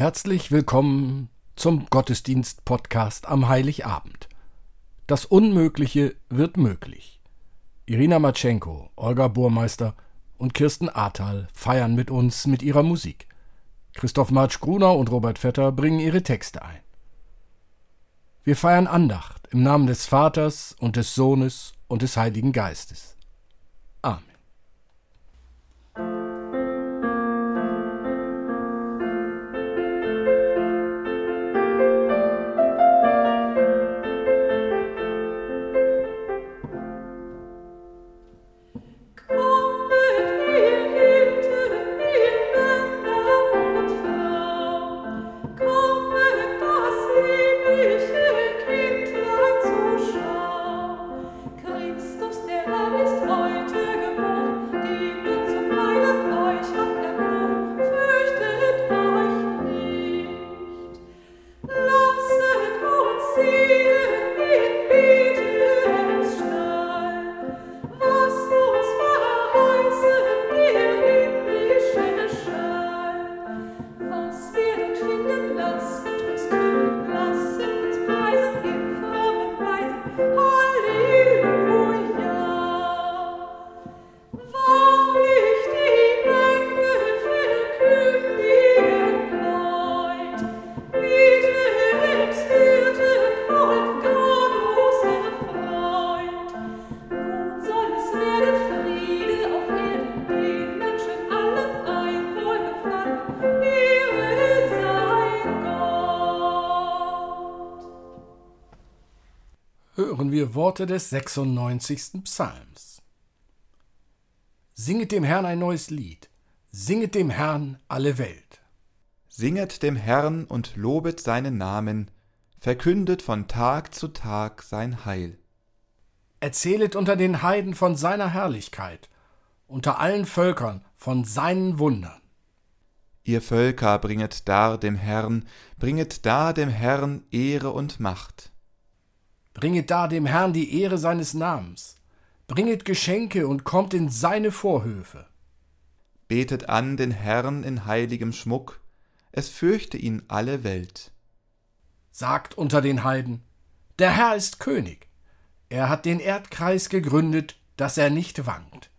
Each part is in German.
Herzlich willkommen zum Gottesdienst-Podcast am Heiligabend. Das Unmögliche wird möglich. Irina Matschenko, Olga Burmeister und Kirsten Ahrtal feiern mit uns mit ihrer Musik. Christoph Marsch-Gruner und Robert Vetter bringen ihre Texte ein. Wir feiern Andacht im Namen des Vaters und des Sohnes und des Heiligen Geistes. Amen. Worte des 96. Psalms. Singet dem Herrn ein neues Lied, singet dem Herrn alle Welt. Singet dem Herrn und lobet seinen Namen, verkündet von Tag zu Tag sein Heil. Erzählet unter den Heiden von seiner Herrlichkeit, unter allen Völkern von seinen Wundern. Ihr Völker bringet dar dem Herrn, bringet dar dem Herrn Ehre und Macht. Bringet da dem Herrn die Ehre seines Namens. Bringet Geschenke und kommt in seine Vorhöfe. Betet an den Herrn in heiligem Schmuck, es fürchte ihn alle Welt. Sagt unter den Heiden, der Herr ist König. Er hat den Erdkreis gegründet, dass er nicht wankt.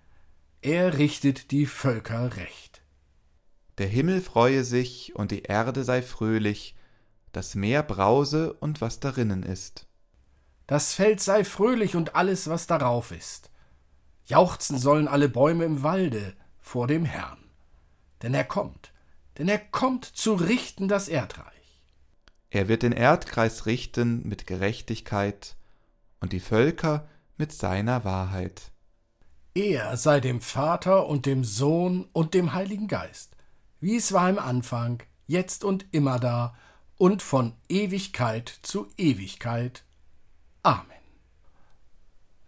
Er richtet die Völker recht. Der Himmel freue sich und die Erde sei fröhlich, das Meer brause und was darinnen ist. Das Feld sei fröhlich und alles, was darauf ist. Jauchzen sollen alle Bäume im Walde vor dem Herrn. Denn er kommt, denn er kommt zu richten das Erdreich. Er wird den Erdkreis richten mit Gerechtigkeit und die Völker mit seiner Wahrheit. Er sei dem Vater und dem Sohn und dem Heiligen Geist, wie es war im Anfang, jetzt und immer da und von Ewigkeit zu Ewigkeit. Amen.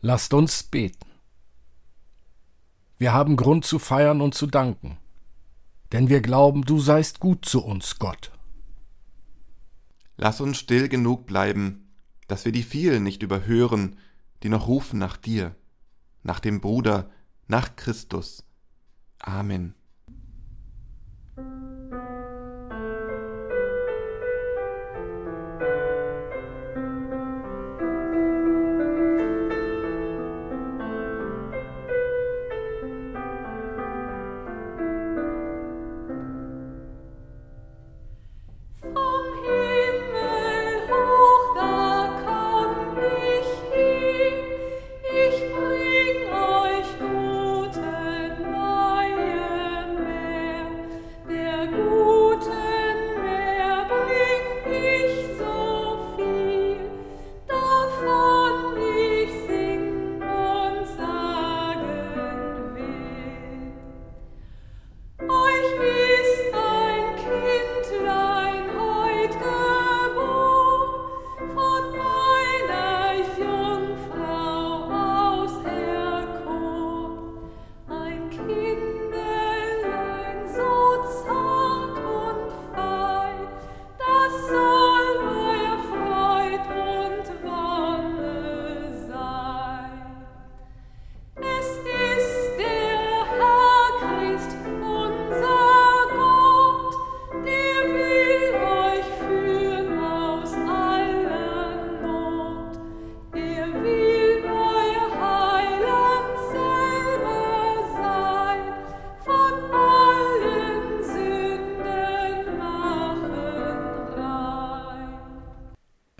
Lasst uns beten. Wir haben Grund zu feiern und zu danken, denn wir glauben, du seist gut zu uns, Gott. Lass uns still genug bleiben, dass wir die vielen nicht überhören, die noch rufen nach dir, nach dem Bruder, nach Christus. Amen.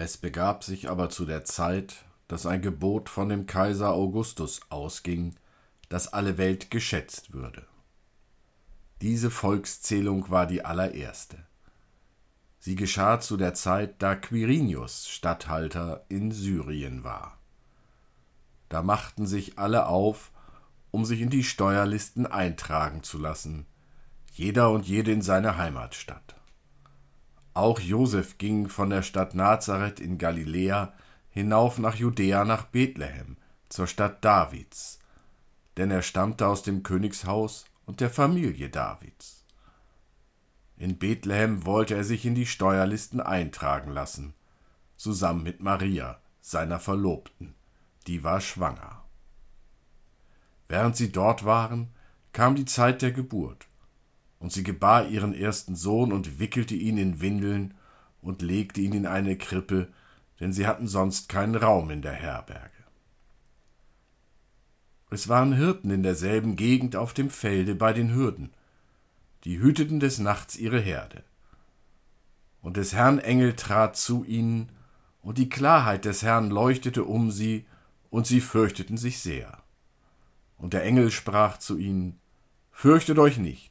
Es begab sich aber zu der Zeit, dass ein Gebot von dem Kaiser Augustus ausging, dass alle Welt geschätzt würde. Diese Volkszählung war die allererste. Sie geschah zu der Zeit, da Quirinius Statthalter in Syrien war. Da machten sich alle auf, um sich in die Steuerlisten eintragen zu lassen, jeder und jede in seine Heimatstadt. Auch Josef ging von der Stadt Nazareth in Galiläa hinauf nach Judäa nach Bethlehem, zur Stadt Davids, denn er stammte aus dem Königshaus und der Familie Davids. In Bethlehem wollte er sich in die Steuerlisten eintragen lassen, zusammen mit Maria, seiner Verlobten, die war schwanger. Während sie dort waren, kam die Zeit der Geburt, und sie gebar ihren ersten Sohn und wickelte ihn in Windeln und legte ihn in eine Krippe, denn sie hatten sonst keinen Raum in der Herberge. Es waren Hirten in derselben Gegend auf dem Felde bei den Hürden, die hüteten des Nachts ihre Herde. Und des Herrn Engel trat zu ihnen, und die Klarheit des Herrn leuchtete um sie, und sie fürchteten sich sehr. Und der Engel sprach zu ihnen, Fürchtet euch nicht,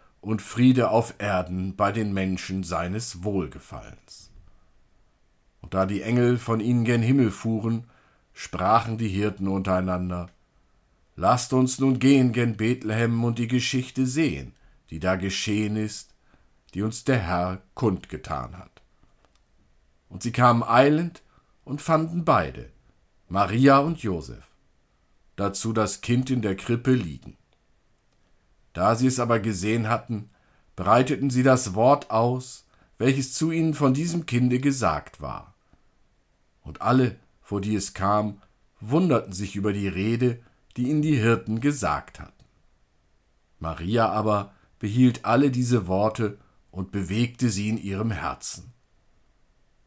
und Friede auf Erden bei den Menschen seines Wohlgefallens. Und da die Engel von ihnen gen Himmel fuhren, sprachen die Hirten untereinander Lasst uns nun gehen gen Bethlehem und die Geschichte sehen, die da geschehen ist, die uns der Herr kundgetan hat. Und sie kamen eilend und fanden beide, Maria und Josef, dazu das Kind in der Krippe liegen. Da sie es aber gesehen hatten, breiteten sie das Wort aus, welches zu ihnen von diesem Kinde gesagt war. Und alle, vor die es kam, wunderten sich über die Rede, die ihnen die Hirten gesagt hatten. Maria aber behielt alle diese Worte und bewegte sie in ihrem Herzen.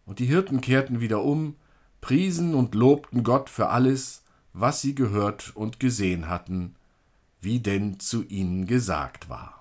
Und die Hirten kehrten wieder um, priesen und lobten Gott für alles, was sie gehört und gesehen hatten, wie denn zu ihnen gesagt war.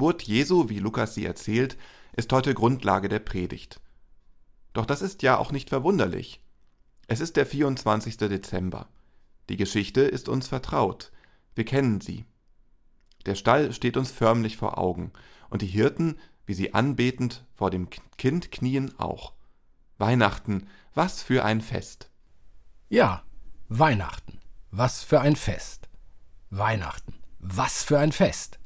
Geburt Jesu, wie Lukas sie erzählt, ist heute Grundlage der Predigt. Doch das ist ja auch nicht verwunderlich. Es ist der 24. Dezember. Die Geschichte ist uns vertraut. Wir kennen sie. Der Stall steht uns förmlich vor Augen, und die Hirten, wie sie anbetend vor dem Kind knien, auch. Weihnachten, was für ein Fest. Ja, Weihnachten, was für ein Fest. Weihnachten, was für ein Fest.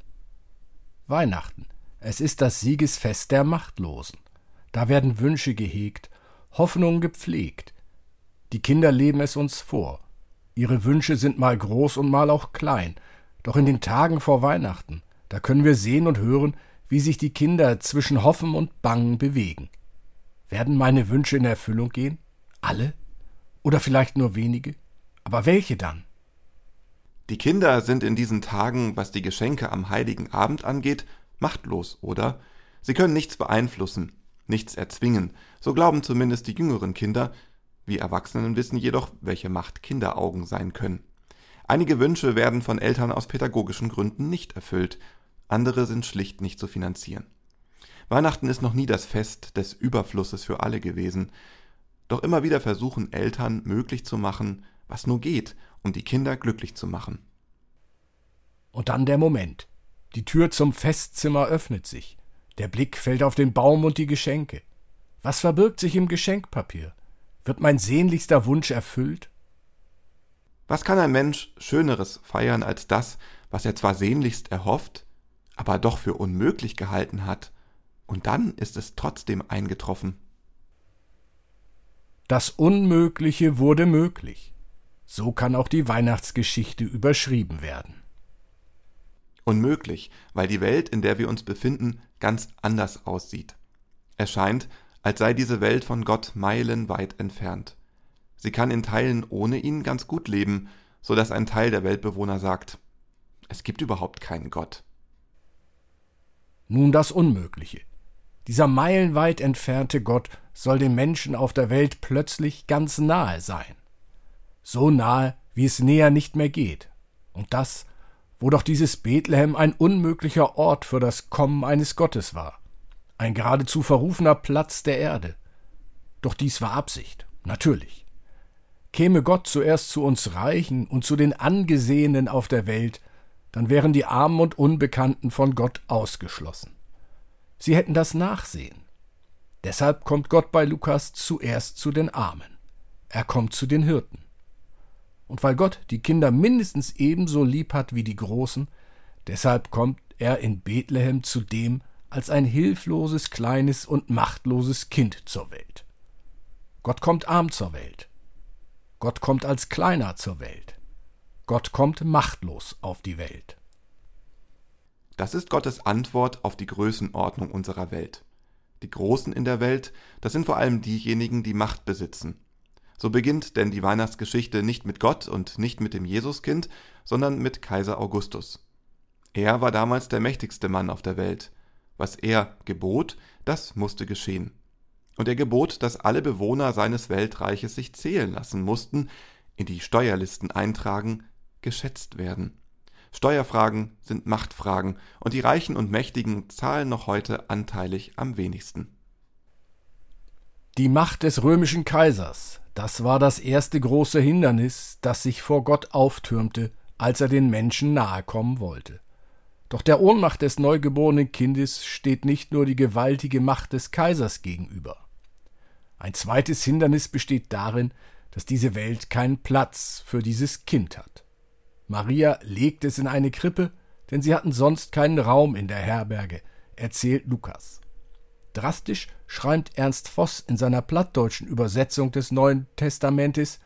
Weihnachten, es ist das Siegesfest der Machtlosen. Da werden Wünsche gehegt, Hoffnungen gepflegt. Die Kinder leben es uns vor. Ihre Wünsche sind mal groß und mal auch klein, doch in den Tagen vor Weihnachten, da können wir sehen und hören, wie sich die Kinder zwischen Hoffen und Bangen bewegen. Werden meine Wünsche in Erfüllung gehen? Alle? Oder vielleicht nur wenige? Aber welche dann? Die Kinder sind in diesen Tagen, was die Geschenke am heiligen Abend angeht, machtlos, oder? Sie können nichts beeinflussen, nichts erzwingen, so glauben zumindest die jüngeren Kinder, wir Erwachsenen wissen jedoch, welche Macht Kinderaugen sein können. Einige Wünsche werden von Eltern aus pädagogischen Gründen nicht erfüllt, andere sind schlicht nicht zu finanzieren. Weihnachten ist noch nie das Fest des Überflusses für alle gewesen, doch immer wieder versuchen Eltern möglich zu machen, was nur geht, um die Kinder glücklich zu machen. Und dann der Moment. Die Tür zum Festzimmer öffnet sich. Der Blick fällt auf den Baum und die Geschenke. Was verbirgt sich im Geschenkpapier? Wird mein sehnlichster Wunsch erfüllt? Was kann ein Mensch Schöneres feiern als das, was er zwar sehnlichst erhofft, aber doch für unmöglich gehalten hat, und dann ist es trotzdem eingetroffen. Das Unmögliche wurde möglich. So kann auch die Weihnachtsgeschichte überschrieben werden. Unmöglich, weil die Welt, in der wir uns befinden, ganz anders aussieht. Es scheint, als sei diese Welt von Gott meilenweit entfernt. Sie kann in Teilen ohne ihn ganz gut leben, so dass ein Teil der Weltbewohner sagt, es gibt überhaupt keinen Gott. Nun das Unmögliche. Dieser meilenweit entfernte Gott soll den Menschen auf der Welt plötzlich ganz nahe sein. So nahe, wie es näher nicht mehr geht. Und das, wo doch dieses Bethlehem ein unmöglicher Ort für das Kommen eines Gottes war. Ein geradezu verrufener Platz der Erde. Doch dies war Absicht, natürlich. Käme Gott zuerst zu uns Reichen und zu den Angesehenen auf der Welt, dann wären die Armen und Unbekannten von Gott ausgeschlossen. Sie hätten das Nachsehen. Deshalb kommt Gott bei Lukas zuerst zu den Armen. Er kommt zu den Hirten. Und weil Gott die Kinder mindestens ebenso lieb hat wie die Großen, deshalb kommt er in Bethlehem zu dem als ein hilfloses, kleines und machtloses Kind zur Welt. Gott kommt arm zur Welt. Gott kommt als Kleiner zur Welt. Gott kommt machtlos auf die Welt. Das ist Gottes Antwort auf die Größenordnung unserer Welt. Die Großen in der Welt, das sind vor allem diejenigen, die Macht besitzen. So beginnt denn die Weihnachtsgeschichte nicht mit Gott und nicht mit dem Jesuskind, sondern mit Kaiser Augustus. Er war damals der mächtigste Mann auf der Welt. Was er gebot, das musste geschehen und er gebot, dass alle Bewohner seines Weltreiches sich zählen lassen mussten, in die Steuerlisten eintragen, geschätzt werden. Steuerfragen sind Machtfragen, und die Reichen und Mächtigen zahlen noch heute anteilig am wenigsten. Die Macht des römischen Kaisers, das war das erste große Hindernis, das sich vor Gott auftürmte, als er den Menschen nahe kommen wollte. Doch der Ohnmacht des neugeborenen Kindes steht nicht nur die gewaltige Macht des Kaisers gegenüber. Ein zweites Hindernis besteht darin, dass diese Welt keinen Platz für dieses Kind hat. Maria legt es in eine Krippe, denn sie hatten sonst keinen Raum in der Herberge, erzählt Lukas. Drastisch schreibt Ernst Voss in seiner plattdeutschen Übersetzung des Neuen Testamentes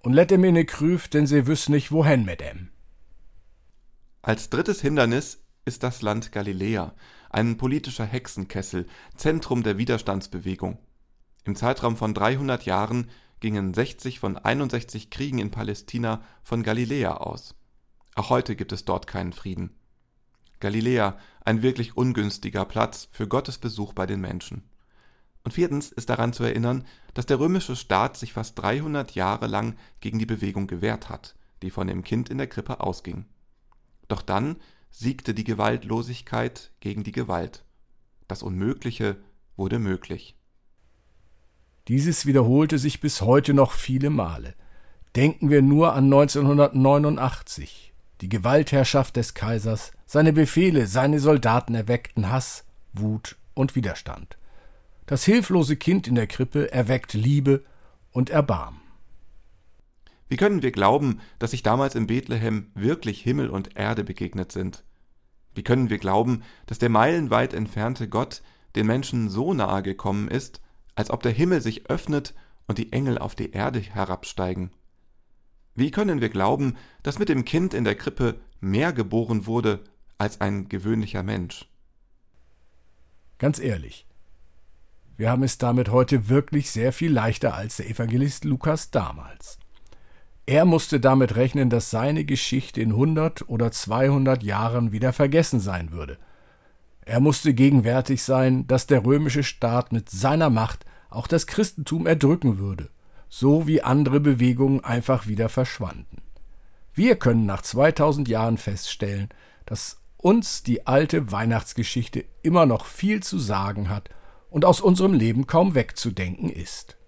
und let em in ne Krüf, denn sie wüss nicht wohin mit em. Als drittes Hindernis ist das Land Galiläa, ein politischer Hexenkessel, Zentrum der Widerstandsbewegung. Im Zeitraum von 300 Jahren gingen 60 von 61 Kriegen in Palästina von Galiläa aus. Auch heute gibt es dort keinen Frieden. Galiläa, ein wirklich ungünstiger Platz für Gottes Besuch bei den Menschen. Und viertens ist daran zu erinnern, dass der römische Staat sich fast 300 Jahre lang gegen die Bewegung gewehrt hat, die von dem Kind in der Krippe ausging. Doch dann, siegte die Gewaltlosigkeit gegen die Gewalt. Das Unmögliche wurde möglich. Dieses wiederholte sich bis heute noch viele Male. Denken wir nur an 1989. Die Gewaltherrschaft des Kaisers, seine Befehle, seine Soldaten erweckten Hass, Wut und Widerstand. Das hilflose Kind in der Krippe erweckt Liebe und Erbarmen. Wie können wir glauben, dass sich damals in Bethlehem wirklich Himmel und Erde begegnet sind? Wie können wir glauben, dass der meilenweit entfernte Gott den Menschen so nahe gekommen ist, als ob der Himmel sich öffnet und die Engel auf die Erde herabsteigen? Wie können wir glauben, dass mit dem Kind in der Krippe mehr geboren wurde als ein gewöhnlicher Mensch? Ganz ehrlich, wir haben es damit heute wirklich sehr viel leichter als der Evangelist Lukas damals. Er musste damit rechnen, dass seine Geschichte in 100 oder 200 Jahren wieder vergessen sein würde. Er musste gegenwärtig sein, dass der römische Staat mit seiner Macht auch das Christentum erdrücken würde, so wie andere Bewegungen einfach wieder verschwanden. Wir können nach 2000 Jahren feststellen, dass uns die alte Weihnachtsgeschichte immer noch viel zu sagen hat und aus unserem Leben kaum wegzudenken ist.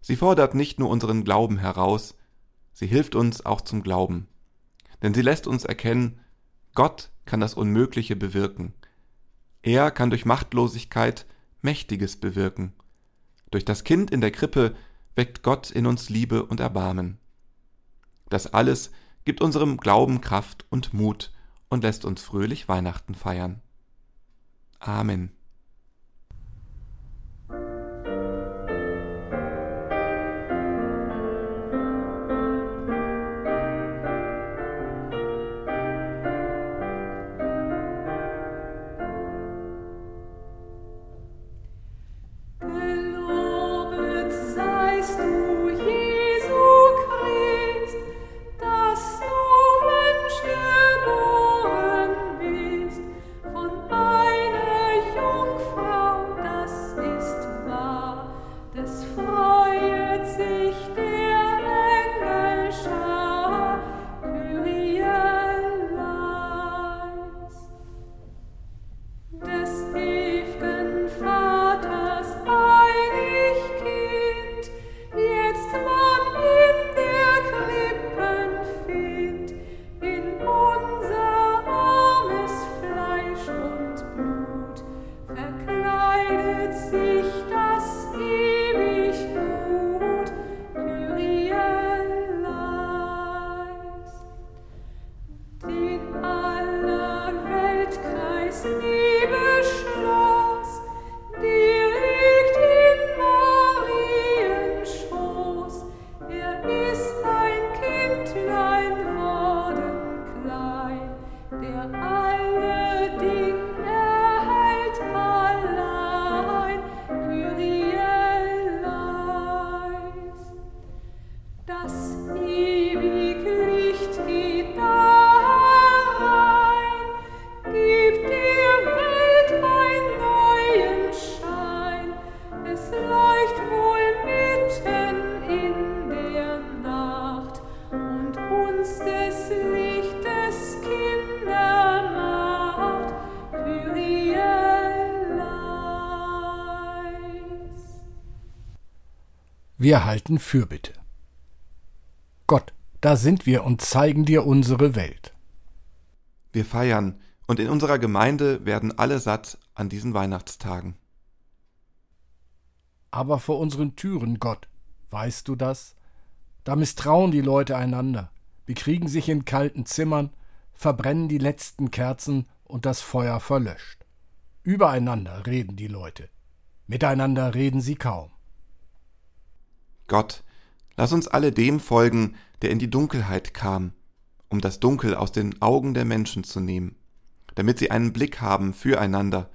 Sie fordert nicht nur unseren Glauben heraus, sie hilft uns auch zum Glauben. Denn sie lässt uns erkennen, Gott kann das Unmögliche bewirken. Er kann durch Machtlosigkeit Mächtiges bewirken. Durch das Kind in der Krippe weckt Gott in uns Liebe und Erbarmen. Das alles gibt unserem Glauben Kraft und Mut und lässt uns fröhlich Weihnachten feiern. Amen. Wir halten Fürbitte. Gott, da sind wir und zeigen dir unsere Welt. Wir feiern, und in unserer Gemeinde werden alle satt an diesen Weihnachtstagen. Aber vor unseren Türen, Gott, weißt du das? Da misstrauen die Leute einander, bekriegen sich in kalten Zimmern, verbrennen die letzten Kerzen und das Feuer verlöscht. Übereinander reden die Leute, miteinander reden sie kaum. Gott, lass uns alle dem folgen, der in die Dunkelheit kam, um das Dunkel aus den Augen der Menschen zu nehmen, damit sie einen Blick haben füreinander,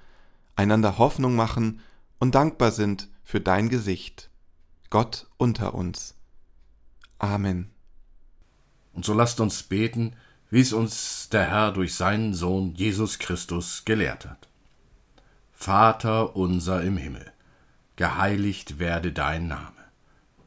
einander Hoffnung machen und dankbar sind für dein Gesicht. Gott unter uns. Amen. Und so lasst uns beten, wie es uns der Herr durch seinen Sohn Jesus Christus gelehrt hat. Vater unser im Himmel, geheiligt werde dein Name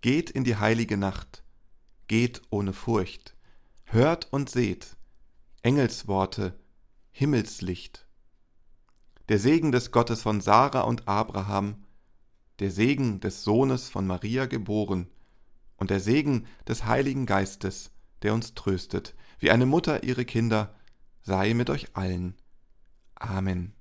Geht in die heilige Nacht, geht ohne Furcht, hört und seht, Engelsworte, Himmelslicht. Der Segen des Gottes von Sarah und Abraham, der Segen des Sohnes von Maria geboren und der Segen des Heiligen Geistes, der uns tröstet, wie eine Mutter ihre Kinder, sei mit euch allen. Amen.